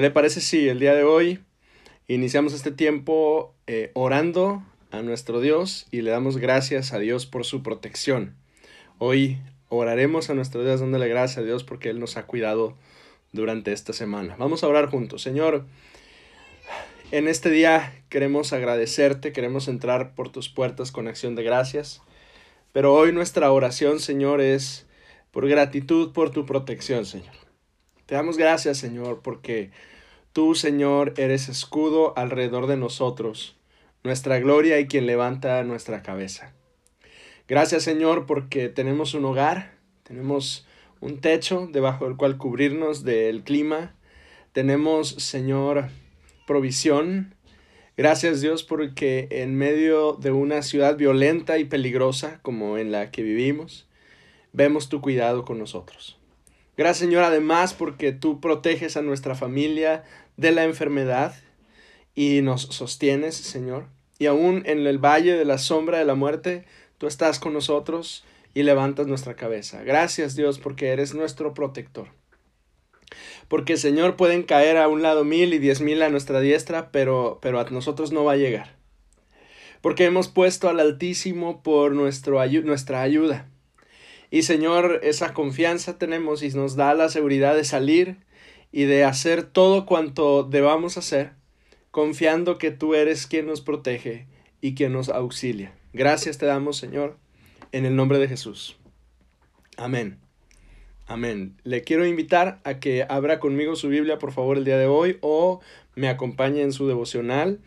¿Qué le parece si el día de hoy iniciamos este tiempo eh, orando a nuestro Dios y le damos gracias a Dios por su protección? Hoy oraremos a nuestro Dios dándole gracias a Dios porque Él nos ha cuidado durante esta semana. Vamos a orar juntos. Señor, en este día queremos agradecerte, queremos entrar por tus puertas con acción de gracias, pero hoy nuestra oración, Señor, es por gratitud por tu protección, Señor. Te damos gracias, Señor, porque tú, Señor, eres escudo alrededor de nosotros, nuestra gloria y quien levanta nuestra cabeza. Gracias, Señor, porque tenemos un hogar, tenemos un techo debajo del cual cubrirnos del clima, tenemos, Señor, provisión. Gracias, Dios, porque en medio de una ciudad violenta y peligrosa como en la que vivimos, vemos tu cuidado con nosotros. Gracias Señor además porque tú proteges a nuestra familia de la enfermedad y nos sostienes, Señor. Y aún en el valle de la sombra de la muerte, tú estás con nosotros y levantas nuestra cabeza. Gracias Dios porque eres nuestro protector. Porque Señor pueden caer a un lado mil y diez mil a nuestra diestra, pero, pero a nosotros no va a llegar. Porque hemos puesto al Altísimo por nuestro, nuestra ayuda. Y Señor, esa confianza tenemos y nos da la seguridad de salir y de hacer todo cuanto debamos hacer, confiando que tú eres quien nos protege y quien nos auxilia. Gracias te damos, Señor, en el nombre de Jesús. Amén. Amén. Le quiero invitar a que abra conmigo su Biblia, por favor, el día de hoy, o me acompañe en su devocional,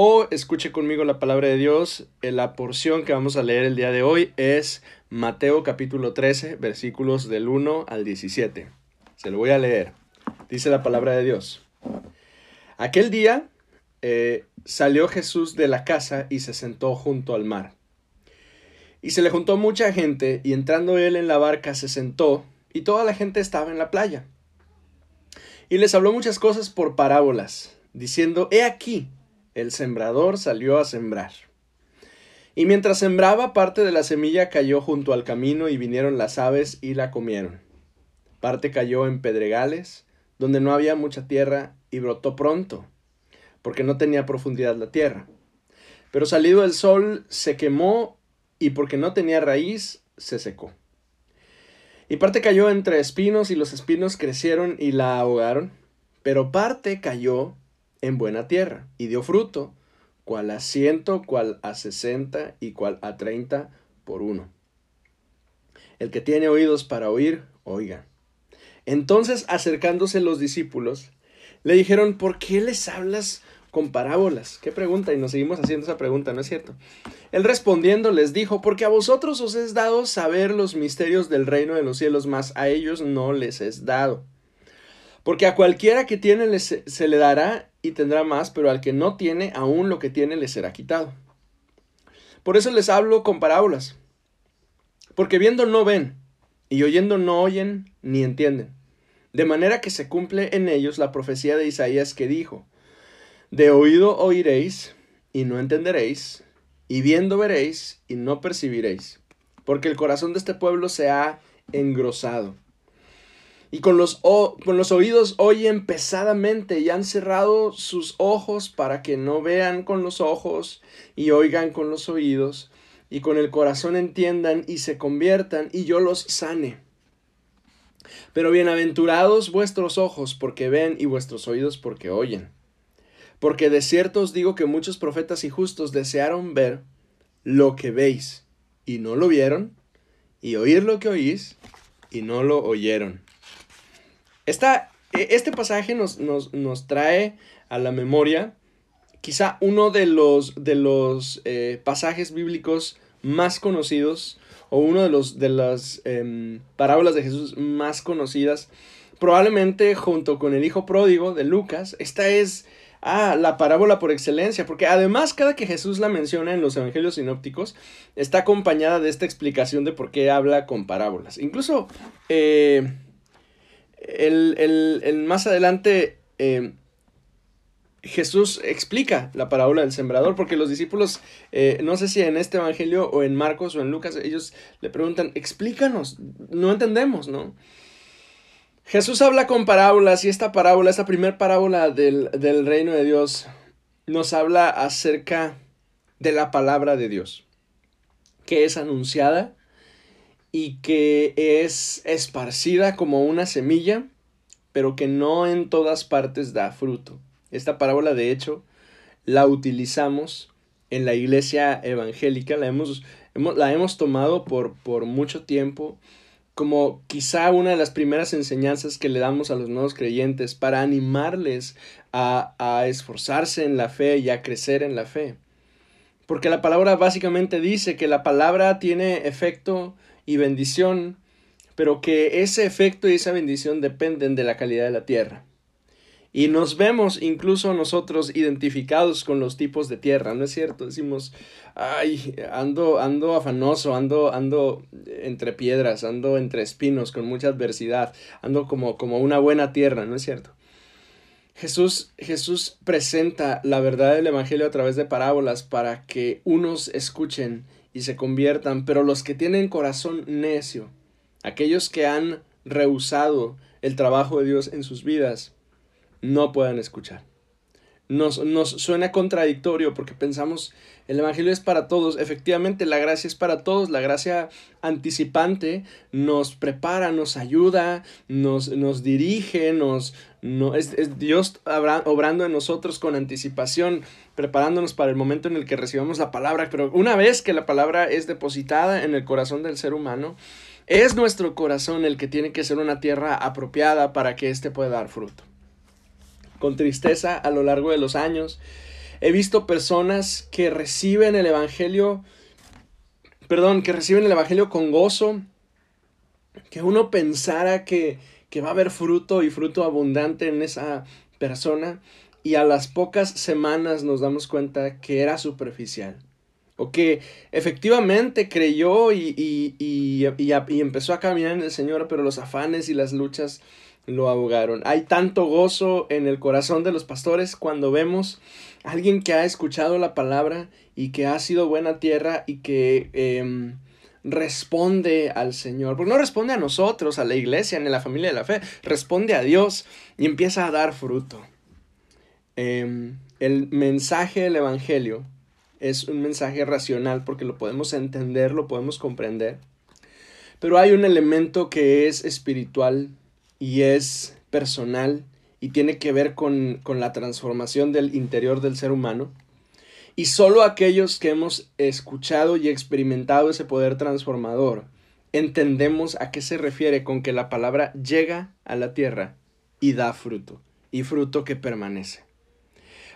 o escuche conmigo la palabra de Dios. La porción que vamos a leer el día de hoy es Mateo capítulo 13, versículos del 1 al 17. Se lo voy a leer. Dice la palabra de Dios. Aquel día eh, salió Jesús de la casa y se sentó junto al mar. Y se le juntó mucha gente, y entrando él en la barca se sentó, y toda la gente estaba en la playa. Y les habló muchas cosas por parábolas, diciendo, He aquí, el sembrador salió a sembrar. Y mientras sembraba, parte de la semilla cayó junto al camino y vinieron las aves y la comieron. Parte cayó en pedregales, donde no había mucha tierra, y brotó pronto, porque no tenía profundidad la tierra. Pero salido el sol se quemó, y porque no tenía raíz, se secó. Y parte cayó entre espinos, y los espinos crecieron y la ahogaron. Pero parte cayó en buena tierra, y dio fruto, cual a ciento, cual a sesenta y cual a treinta por uno. El que tiene oídos para oír, oiga. Entonces, acercándose los discípulos, le dijeron, ¿por qué les hablas con parábolas? ¿Qué pregunta? Y nos seguimos haciendo esa pregunta, ¿no es cierto? Él respondiendo les dijo, porque a vosotros os es dado saber los misterios del reino de los cielos, mas a ellos no les es dado. Porque a cualquiera que tiene se le dará y tendrá más, pero al que no tiene, aún lo que tiene le será quitado. Por eso les hablo con parábolas. Porque viendo no ven, y oyendo no oyen ni entienden. De manera que se cumple en ellos la profecía de Isaías que dijo, De oído oiréis y no entenderéis, y viendo veréis y no percibiréis, porque el corazón de este pueblo se ha engrosado y con los, con los oídos oyen pesadamente y han cerrado sus ojos para que no vean con los ojos y oigan con los oídos y con el corazón entiendan y se conviertan y yo los sane. Pero bienaventurados vuestros ojos porque ven y vuestros oídos porque oyen. Porque de cierto os digo que muchos profetas y justos desearon ver lo que veis y no lo vieron, y oír lo que oís y no lo oyeron. E, este pasaje nos, nos, trae a la memoria quizá uno de los, de los eh, pasajes bíblicos más conocidos o uno de, los, de las em, parábolas de Jesús más conocidas, probablemente junto con el hijo pródigo de Lucas. Esta es ah, la parábola por excelencia, porque además cada que Jesús la menciona en los evangelios sinópticos, está acompañada de esta explicación de por qué habla con parábolas. Incluso... Eh, el, más adelante eh, Jesús explica la parábola del sembrador, porque los discípulos, eh, no sé si en este evangelio o en Marcos o en Lucas, ellos le preguntan, explícanos, no entendemos, ¿no? Jesús habla con parábolas y esta parábola, esta primera parábola del, del reino de Dios, nos habla acerca de la palabra de Dios, que es anunciada y que es esparcida como una semilla, pero que no en todas partes da fruto. Esta parábola, de hecho, la utilizamos en la iglesia evangélica, la hemos, la hemos tomado por, por mucho tiempo como quizá una de las primeras enseñanzas que le damos a los nuevos creyentes para animarles a, a, esforzarse en la fe y a crecer en la fe. Porque la palabra básicamente dice que la palabra tiene efecto y bendición, pero que ese efecto y esa bendición dependen de la calidad de la tierra. Y nos vemos incluso nosotros identificados con los tipos de tierra, ¿no es cierto? Decimos, ay, ando, ando afanoso, ando, ando entre piedras, ando entre espinos, con mucha adversidad, ando como, como una buena tierra, ¿no es cierto? Jesús, Jesús presenta la verdad del Evangelio a través de parábolas para que unos escuchen y se conviertan, pero los que tienen corazón necio, aquellos que han rehusado el trabajo de Dios en sus vidas, no puedan escuchar. Nos, nos, suena contradictorio porque pensamos el Evangelio es para todos. Efectivamente, la gracia es para todos. La gracia anticipante nos prepara, nos ayuda, nos, nos dirige, nos, no, es, es Dios obrando en nosotros con anticipación, preparándonos para el momento en el que recibamos la palabra. Pero una vez que la palabra es depositada en el corazón del ser humano, es nuestro corazón el que tiene que ser una tierra apropiada para que éste pueda dar fruto con tristeza a lo largo de los años. He visto personas que reciben el Evangelio, perdón, que reciben el Evangelio con gozo, que uno pensara que, que va a haber fruto y fruto abundante en esa persona y a las pocas semanas nos damos cuenta que era superficial. O que efectivamente creyó y, y, y, y, empezó a caminar en el Señor, pero los afanes y las luchas lo ahogaron. Hay tanto gozo en el corazón de los pastores cuando vemos a alguien que ha escuchado la palabra y que ha sido buena tierra y que em, responde al Señor. Porque no responde a nosotros, a la iglesia, ni a la familia de la fe. Responde a Dios y empieza a dar fruto. Em, el mensaje del Evangelio es un mensaje racional porque lo podemos entender, lo podemos comprender. Pero hay un elemento que es espiritual y es personal y tiene que ver con, la transformación del interior del ser humano. Y solo aquellos que hemos escuchado y experimentado ese poder transformador entendemos a qué se refiere con que la palabra llega a la tierra y da fruto, y fruto que permanece.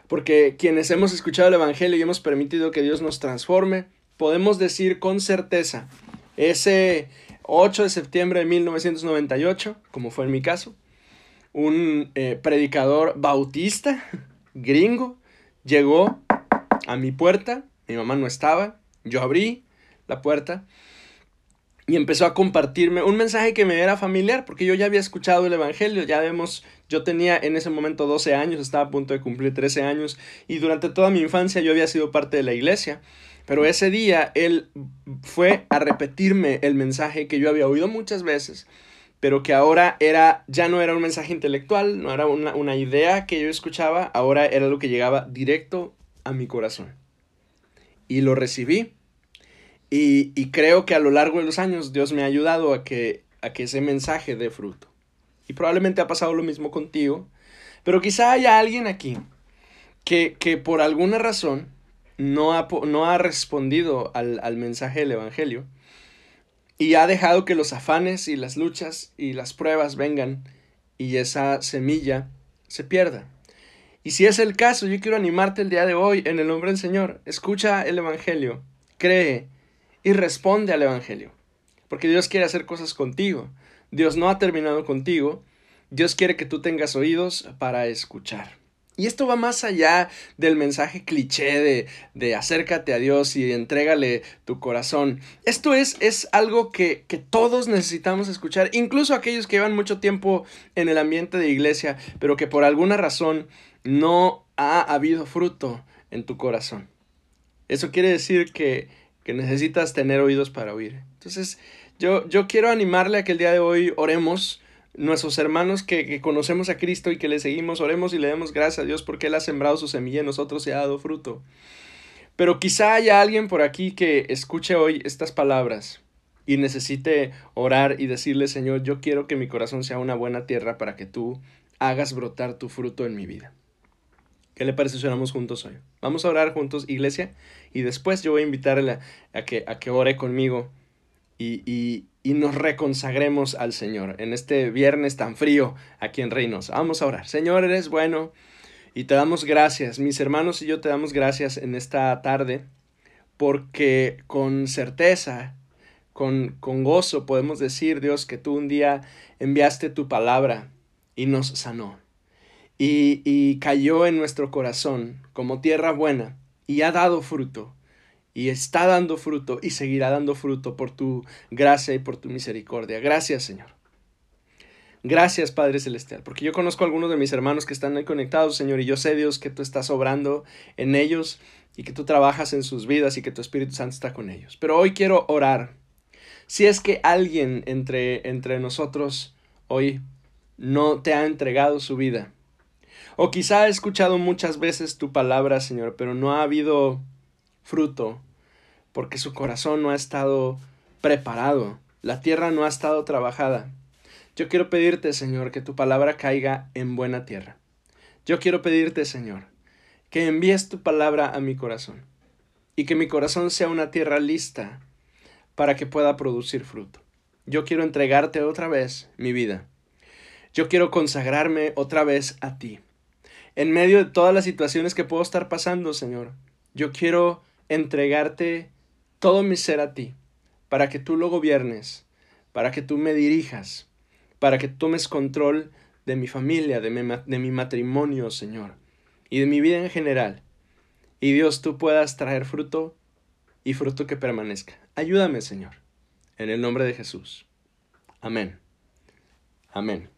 Porque quienes hemos escuchado el Evangelio y hemos permitido que Dios nos transforme, podemos decir con certeza, ese, 8 de septiembre de 1998, como fue en mi caso, un eh, predicador bautista, gringo, llegó a mi puerta, mi mamá no estaba, yo abrí la puerta y empezó a compartirme un mensaje que me era familiar, porque yo ya había escuchado el Evangelio, ya vemos, yo tenía en ese momento 12 años, estaba a punto de cumplir 13 años, y durante toda mi infancia yo había sido parte de la iglesia. Pero ese día él fue a repetirme el mensaje que yo había oído muchas veces, pero que ahora era, ya no era un mensaje intelectual, no era una, idea que yo escuchaba, ahora era lo que llegaba directo a mi corazón. Y lo recibí. Y, y, creo que a lo largo de los años Dios me ha ayudado a que, a que ese mensaje dé fruto. Y probablemente ha pasado lo mismo contigo. Pero quizá haya alguien aquí que, que por alguna razón no ha, no ha respondido al, al mensaje del Evangelio y ha dejado que los afanes y las luchas y las pruebas vengan y esa semilla se pierda. Y si es el caso, yo quiero animarte el día de hoy en el nombre del Señor. Escucha el Evangelio, cree y responde al Evangelio. Porque Dios quiere hacer cosas contigo. Dios no ha terminado contigo. Dios quiere que tú tengas oídos para escuchar. Y esto va más allá del mensaje cliché de, de acércate a Dios y entrégale tu corazón. Esto es, es algo que, que, todos necesitamos escuchar, incluso aquellos que llevan mucho tiempo en el ambiente de iglesia, pero que por alguna razón no ha habido fruto en tu corazón. Eso quiere decir que, que necesitas tener oídos para oír. Entonces, yo, yo quiero animarle a que el día de hoy oremos nuestros hermanos que, que, conocemos a Cristo y que le seguimos, oremos y le demos gracias a Dios porque Él ha sembrado su semilla en nosotros y ha dado fruto. Pero quizá haya alguien por aquí que escuche hoy estas palabras y necesite orar y decirle, Señor, yo quiero que mi corazón sea una buena tierra para que tú hagas brotar tu fruto en mi vida. ¿Qué le parece si oramos juntos hoy? Vamos a orar juntos, iglesia, y después yo voy a invitarle a que, a que ore conmigo y, y, y nos reconsagremos al Señor en este viernes tan frío aquí en Reinos. Vamos a orar. Señor, eres bueno y te damos gracias. Mis hermanos y yo te damos gracias en esta tarde porque con certeza con, con gozo podemos decir, Dios, que tú un día enviaste tu palabra y nos sanó. Y, cayó en nuestro corazón como tierra buena y ha dado fruto. Y está dando fruto y seguirá dando fruto por tu gracia y por tu misericordia. Gracias, Señor. Gracias, Padre Celestial, porque yo conozco a algunos de mis hermanos que están ahí conectados, Señor, y yo sé, Dios, que tú estás obrando en ellos y que tú trabajas en sus vidas y que tu Espíritu Santo está con ellos. Pero hoy quiero orar si es que alguien entre, entre nosotros hoy no te ha entregado su vida, o quizá ha escuchado muchas veces tu palabra, Señor, pero no ha habido fruto, porque su corazón no ha estado preparado, la tierra no ha estado trabajada. Yo quiero pedirte, Señor, que tu palabra caiga en buena tierra. Yo quiero pedirte, Señor, que envíes tu palabra a mi corazón y que mi corazón sea una tierra lista para que pueda producir fruto. Yo quiero entregarte otra vez mi vida. Yo quiero consagrarme otra vez a ti. En medio de todas las situaciones que puedo estar pasando, Señor, yo quiero entregarte todo mi ser a ti, para que tú lo gobiernes, para que tú me dirijas, para que tomes control de mi familia, de mi, de mi matrimonio, Señor, y de mi vida en general. Y Dios, tú puedas traer fruto y fruto que permanezca. Ayúdame, Señor, en el nombre de Jesús. Amén. Amén.